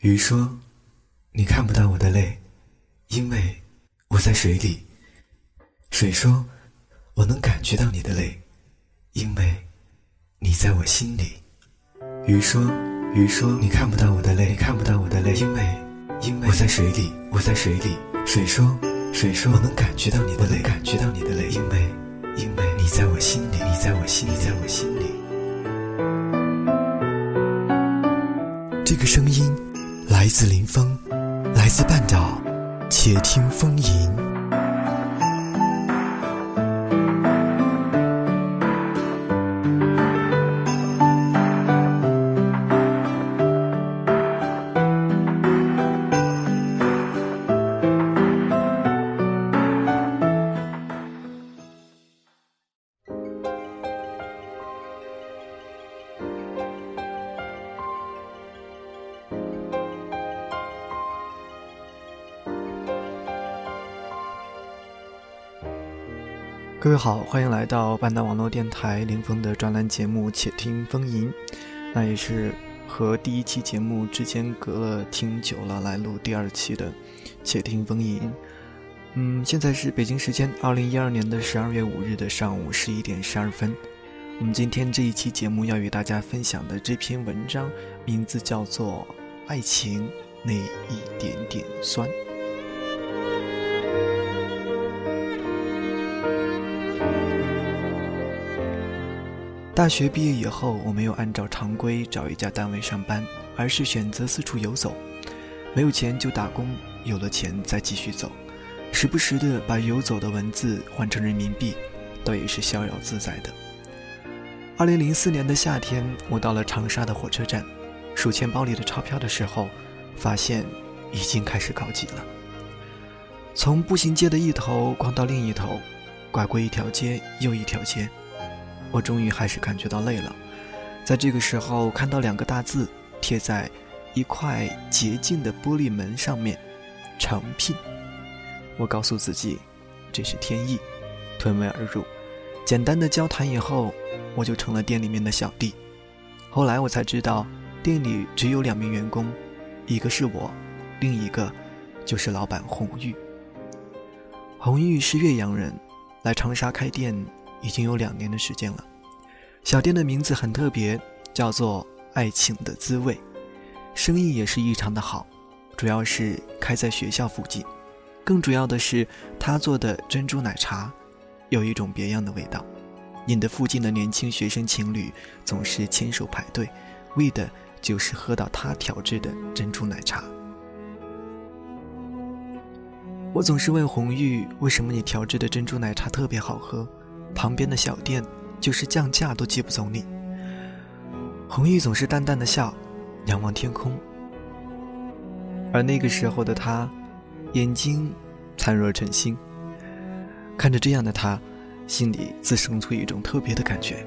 鱼说：“你看不到我的泪，因为我在水里。”水说：“我能感觉到你的泪，因为你在我心里。”鱼说：“鱼说你看不到我的泪，你看不到我的泪，因为因为我在水里，我在水里。”水说：“水说我能感觉到你的泪，感觉到你的泪，因为因为你在我心里，你在我心里，在我心里。”这个声音来自林峰，来自半岛，且听风吟。各位好，欢迎来到半岛网络电台林峰的专栏节目《且听风吟》。那也是和第一期节目之间隔了挺久了，来录第二期的《且听风吟》。嗯，现在是北京时间二零一二年的十二月五日的上午十一点十二分。我们今天这一期节目要与大家分享的这篇文章，名字叫做《爱情那一点点酸》。大学毕业以后，我没有按照常规找一家单位上班，而是选择四处游走。没有钱就打工，有了钱再继续走，时不时的把游走的文字换成人民币，倒也是逍遥自在的。二零零四年的夏天，我到了长沙的火车站，数钱包里的钞票的时候，发现已经开始告急了。从步行街的一头逛到另一头，拐过一条街又一条街。我终于还是感觉到累了，在这个时候看到两个大字贴在一块洁净的玻璃门上面，“诚聘”。我告诉自己，这是天意，推门而入。简单的交谈以后，我就成了店里面的小弟。后来我才知道，店里只有两名员工，一个是我，另一个就是老板红玉。红玉是岳阳人，来长沙开店。已经有两年的时间了，小店的名字很特别，叫做“爱情的滋味”，生意也是异常的好，主要是开在学校附近，更主要的是他做的珍珠奶茶，有一种别样的味道，引得附近的年轻学生情侣总是牵手排队，为的就是喝到他调制的珍珠奶茶。我总是问红玉，为什么你调制的珍珠奶茶特别好喝？旁边的小店，就是降价都接不走你。红玉总是淡淡的笑，仰望天空。而那个时候的他，眼睛灿若晨星。看着这样的他，心里自生出一种特别的感觉。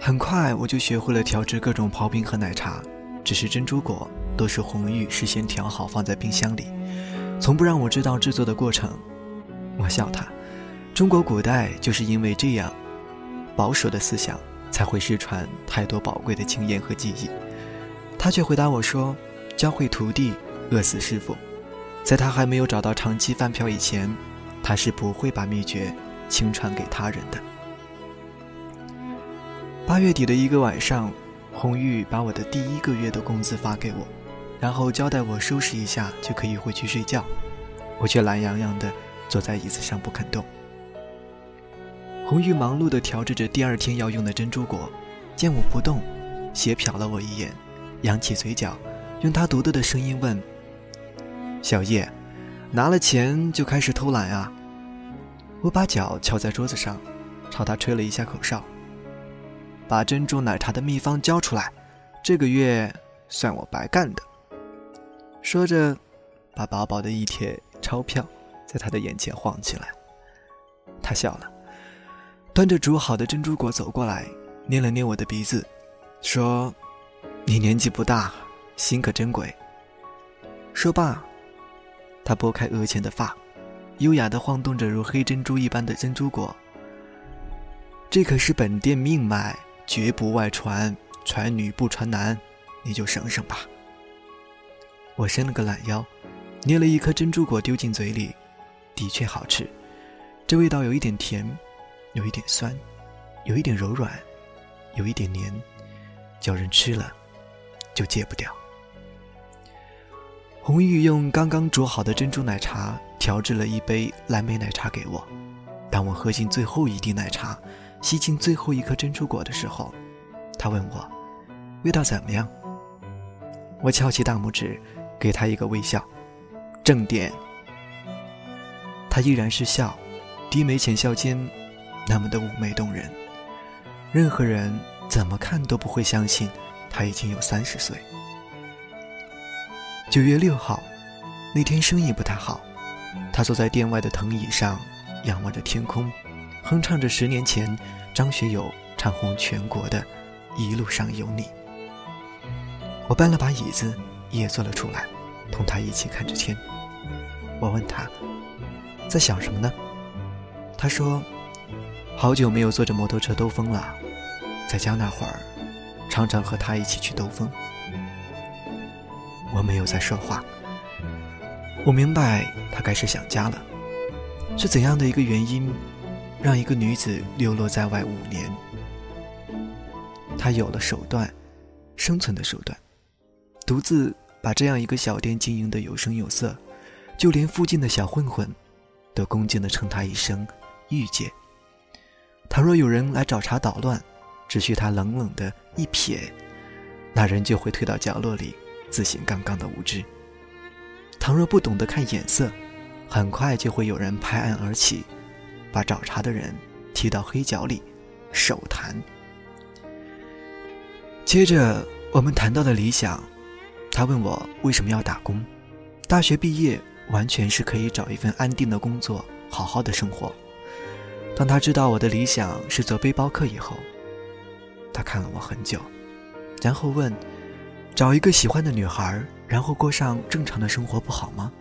很快我就学会了调制各种刨冰和奶茶，只是珍珠果都是红玉事先调好放在冰箱里，从不让我知道制作的过程。我笑他。中国古代就是因为这样保守的思想，才会失传太多宝贵的经验和记忆。他却回答我说：“教会徒弟，饿死师傅。”在他还没有找到长期饭票以前，他是不会把秘诀轻传给他人的。八月底的一个晚上，红玉把我的第一个月的工资发给我，然后交代我收拾一下就可以回去睡觉。我却懒洋洋地坐在椅子上不肯动。红玉忙碌地调制着第二天要用的珍珠果，见我不动，斜瞟了我一眼，扬起嘴角，用他独特的声音问：“小叶，拿了钱就开始偷懒啊？”我把脚翘在桌子上，朝他吹了一下口哨：“把珍珠奶茶的秘方交出来，这个月算我白干的。”说着，把薄薄的一帖钞票在他的眼前晃起来，他笑了。端着煮好的珍珠果走过来，捏了捏我的鼻子，说：“你年纪不大，心可真鬼。”说罢，他拨开额前的发，优雅地晃动着如黑珍珠一般的珍珠果。这可是本店命脉，绝不外传，传女不传男，你就省省吧。我伸了个懒腰，捏了一颗珍珠果丢进嘴里，的确好吃。这味道有一点甜，有一点酸，有一点柔软，有一点黏，叫人吃了就戒不掉。红玉用刚刚煮好的珍珠奶茶调制了一杯蓝莓奶茶给我。当我喝进最后一滴奶茶，吸进最后一颗珍珠果的时候，他问我：“味道怎么样？”我翘起大拇指，给他一个微笑，正点。他依然是笑。低眉浅笑间，那么的妩媚动人，任何人怎么看都不会相信他已经有三十岁。九月六号，那天生意不太好，他坐在店外的藤椅上，仰望着天空，哼唱着十年前张学友唱红全国的《一路上有你》。我搬了把椅子，也坐了出来，同他一起看着天。我问他，在想什么呢？他说：“好久没有坐着摩托车兜风了，在家那会儿，常常和他一起去兜风。”我没有再说话。我明白他开始想家了。是怎样的一个原因，让一个女子流落在外五年？他有了手段，生存的手段，独自把这样一个小店经营的有声有色，就连附近的小混混，都恭敬的称他一声。玉姐。倘若有人来找茬捣乱，只需他冷冷的一瞥，那人就会退到角落里，自省刚刚的无知。倘若不懂得看眼色，很快就会有人拍案而起，把找茬的人踢到黑角里，手谈。接着我们谈到的理想，他问我为什么要打工，大学毕业完全是可以找一份安定的工作，好好的生活。当他知道我的理想是做背包客以后，他看了我很久，然后问：“找一个喜欢的女孩，然后过上正常的生活不好吗？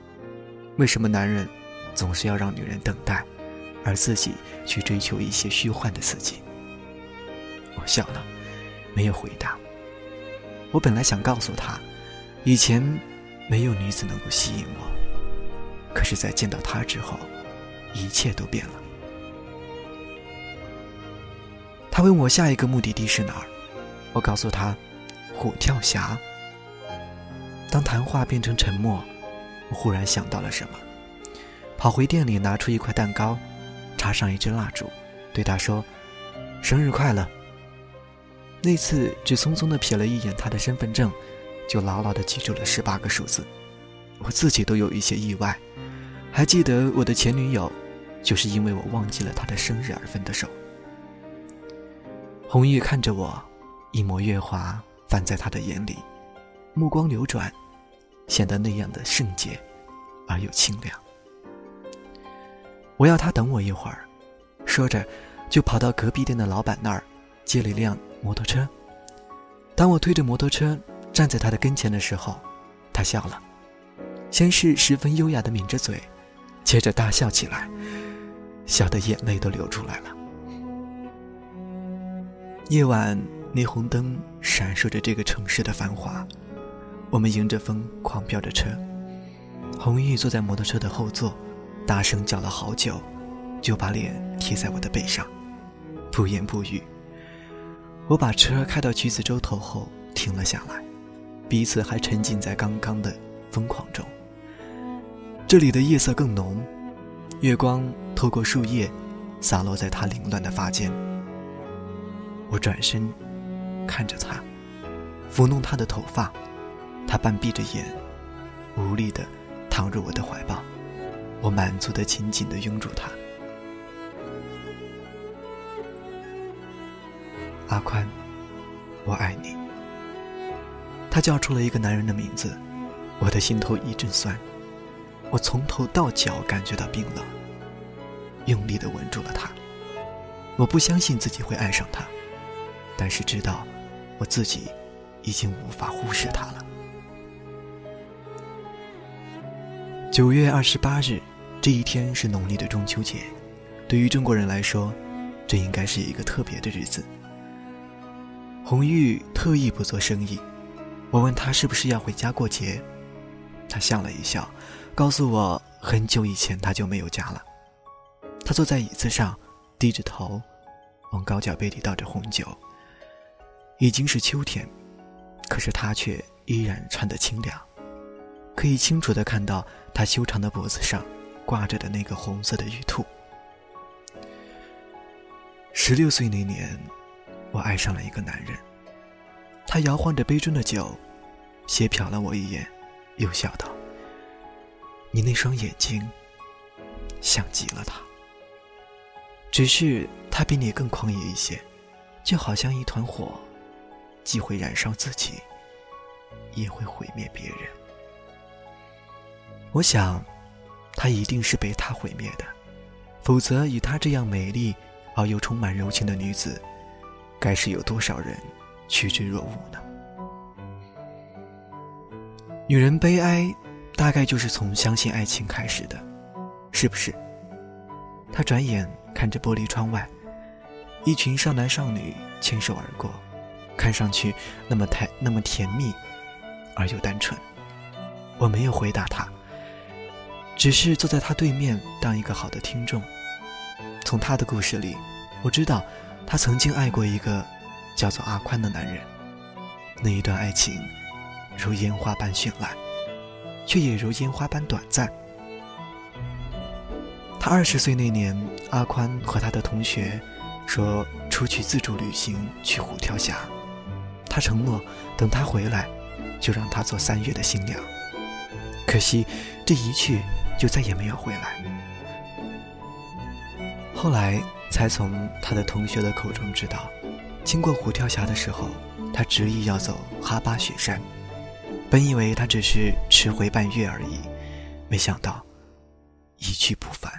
为什么男人总是要让女人等待，而自己去追求一些虚幻的刺激？”我笑了，没有回答。我本来想告诉他，以前没有女子能够吸引我，可是，在见到她之后，一切都变了。问我下一个目的地是哪儿，我告诉他，虎跳峡。当谈话变成沉默，我忽然想到了什么，跑回店里拿出一块蛋糕，插上一支蜡烛，对他说：“生日快乐。”那次只匆匆地瞥了一眼他的身份证，就牢牢地记住了十八个数字，我自己都有一些意外，还记得我的前女友，就是因为我忘记了她的生日而分的手。红玉看着我，一抹月华泛在他的眼里，目光流转，显得那样的圣洁而又清凉。我要他等我一会儿，说着，就跑到隔壁店的老板那儿，借了一辆摩托车。当我推着摩托车站在他的跟前的时候，他笑了，先是十分优雅的抿着嘴，接着大笑起来，笑得眼泪都流出来了。夜晚，霓虹灯闪烁着这个城市的繁华。我们迎着风狂飙着车。红玉坐在摩托车的后座，大声叫了好久，就把脸贴在我的背上，不言不语。我把车开到橘子洲头后停了下来，彼此还沉浸在刚刚的疯狂中。这里的夜色更浓，月光透过树叶，洒落在他凌乱的发间。我转身，看着他，抚弄他的头发，他半闭着眼，无力的躺入我的怀抱，我满足的紧紧的拥住他。阿宽，我爱你。他叫出了一个男人的名字，我的心头一阵酸，我从头到脚感觉到冰冷，用力的吻住了他。我不相信自己会爱上他。但是知道，我自己已经无法忽视他了。九月二十八日，这一天是农历的中秋节，对于中国人来说，这应该是一个特别的日子。红玉特意不做生意，我问他是不是要回家过节，他笑了一笑，告诉我很久以前他就没有家了。他坐在椅子上，低着头，往高脚杯里倒着红酒。已经是秋天，可是他却依然穿得清凉，可以清楚地看到他修长的脖子上挂着的那个红色的玉兔。十六岁那年，我爱上了一个男人。他摇晃着杯中的酒，斜瞟了我一眼，又笑道：“你那双眼睛，像极了他。只是他比你更狂野一些，就好像一团火，既会燃烧自己，也会毁灭别人。我想，他一定是被他毁灭的，否则以他这样美丽。”而又充满柔情的女子，该是有多少人趋之若鹜呢？女人悲哀，大概就是从相信爱情开始的，是不是？他转眼看着玻璃窗外，一群少男少女牵手而过，看上去那么太那么甜蜜，而又单纯。我没有回答他，只是坐在他对面，当一个好的听众。从他的故事里，我知道他曾经爱过一个叫做阿宽的男人。那一段爱情如烟花般绚烂，却也如烟花般短暂。他二十岁那年，阿宽和他的同学说出去自助旅行去虎跳峡，他承诺等他回来就让他做三月的新娘。可惜这一去就再也没有回来。后来才从他的同学的口中知道，经过虎跳峡的时候，他执意要走哈巴雪山。本以为他只是迟回半月而已，没想到一去不返。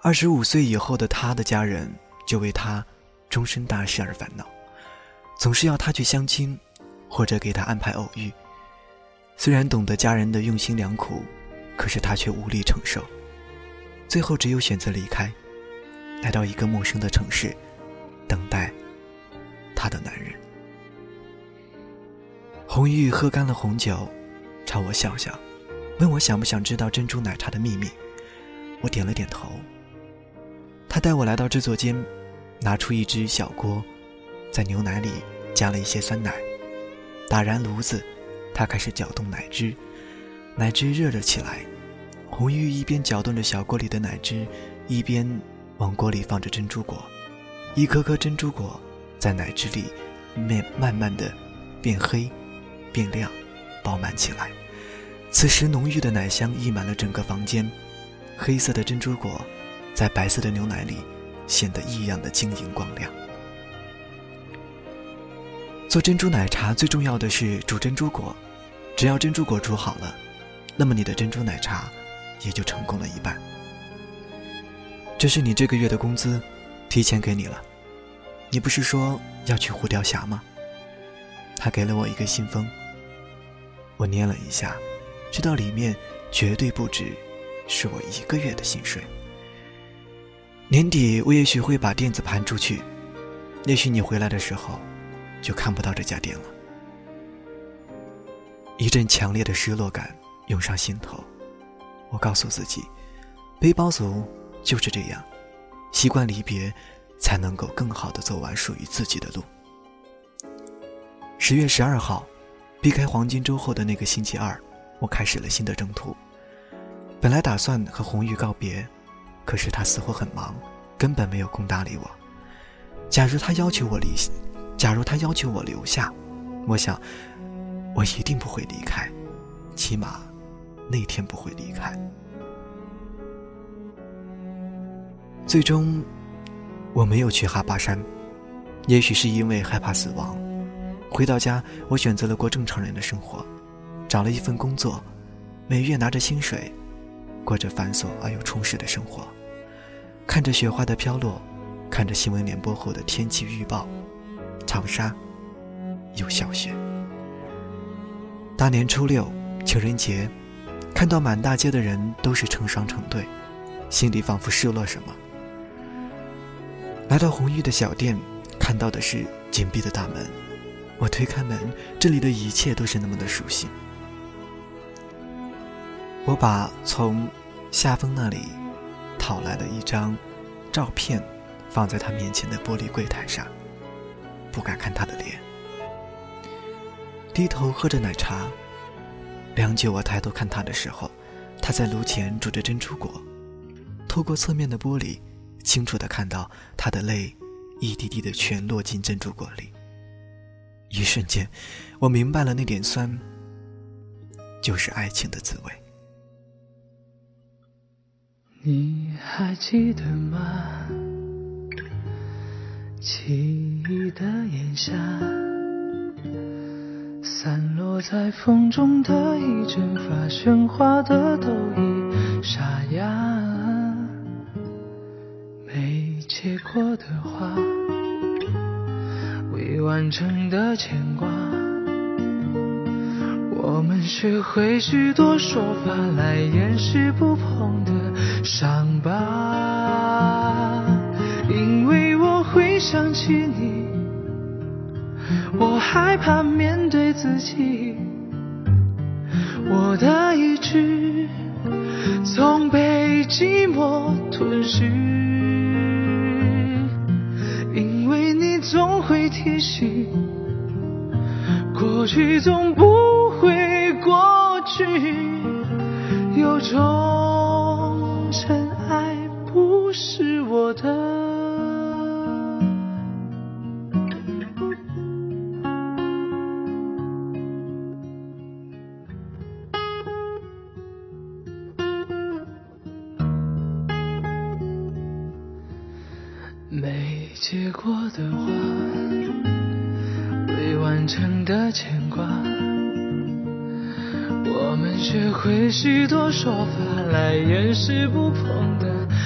二十五岁以后的他的家人就为他终身大事而烦恼，总是要他去相亲，或者给他安排偶遇。虽然懂得家人的用心良苦，可是他却无力承受。最后只有选择离开，来到一个陌生的城市，等待他的男人。红玉喝干了红酒，朝我笑笑，问我想不想知道珍珠奶茶的秘密。我点了点头。他带我来到制作间，拿出一只小锅，在牛奶里加了一些酸奶，打燃炉子，他开始搅动奶汁，奶汁热了起来。红玉一边搅动着小锅里的奶汁，一边往锅里放着珍珠果，一颗颗珍珠果在奶汁里面慢慢的变黑、变亮、饱满起来。此时，浓郁的奶香溢满了整个房间，黑色的珍珠果在白色的牛奶里显得异样的晶莹光亮。做珍珠奶茶最重要的是煮珍珠果，只要珍珠果煮好了，那么你的珍珠奶茶。也就成功了一半。这是你这个月的工资，提前给你了。你不是说要去虎雕峡吗？他给了我一个信封，我捏了一下，知道里面绝对不止是我一个月的薪水。年底我也许会把店子盘出去，也许你回来的时候，就看不到这家店了。一阵强烈的失落感涌上心头。我告诉自己，背包族就是这样，习惯离别，才能够更好的走完属于自己的路。十月十二号，避开黄金周后的那个星期二，我开始了新的征途。本来打算和红玉告别，可是他似乎很忙，根本没有空搭理我。假如他要求我离，假如他要求我留下，我想，我一定不会离开，起码。那天不会离开。最终，我没有去哈巴山，也许是因为害怕死亡。回到家，我选择了过正常人的生活，找了一份工作，每月拿着薪水，过着繁琐而又充实的生活。看着雪花的飘落，看着新闻联播后的天气预报，长沙有小雪。大年初六，情人节。看到满大街的人都是成双成对，心里仿佛失落什么。来到红玉的小店，看到的是紧闭的大门。我推开门，这里的一切都是那么的熟悉。我把从夏风那里讨来的一张照片放在他面前的玻璃柜台上，不敢看他的脸，低头喝着奶茶。良久，我抬头看他的时候，他在炉前煮着珍珠果，透过侧面的玻璃，清楚的看到他的泪一滴滴的全落进珍珠果里。一瞬间，我明白了那点酸，就是爱情的滋味。你还记得吗？记忆的炎夏，散落在风中的一阵发喧哗的都已沙哑，没结果的花，未完成的牵挂。我们学会许多说法来掩饰不碰的伤疤，因为我会想起你，我害怕面对自己，我的意志总被寂寞吞噬，因为你总会提醒，过去总不。会过去，有种是我的。没结果的花，未完成的牵挂。我们学会许多说法来掩饰不碰的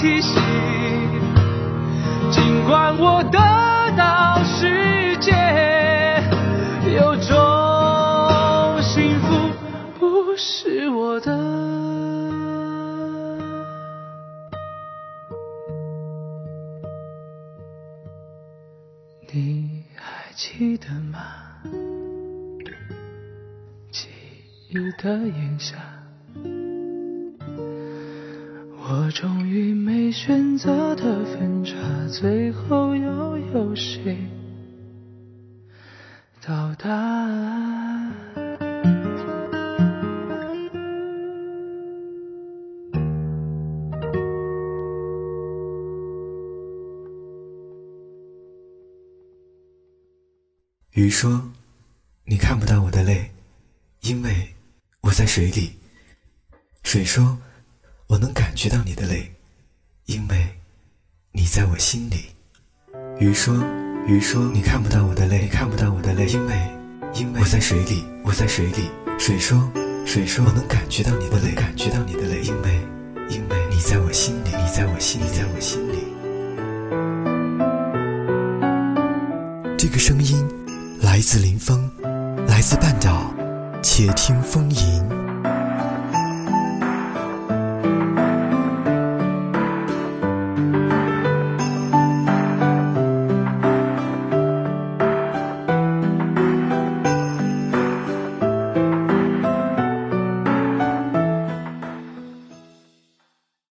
提醒，尽管我得到世界，有种幸福不是我的。你还。记得吗？记忆的炎夏，终于没选择的分岔，最后又有谁到达？鱼说：“你看不到我的泪，因为我在水里。”水说：“我能感觉到你的泪，因为你在我心里。”鱼说：“鱼说你看不到我的泪，看不到我的泪，因为因为我在水里，我在水里。”水说：“水说我能感觉到你的泪，感觉到你的泪，因为因为你在我心里，你在我心里，在我心里。”这个声音。来自林峰，来自半岛，且听风吟。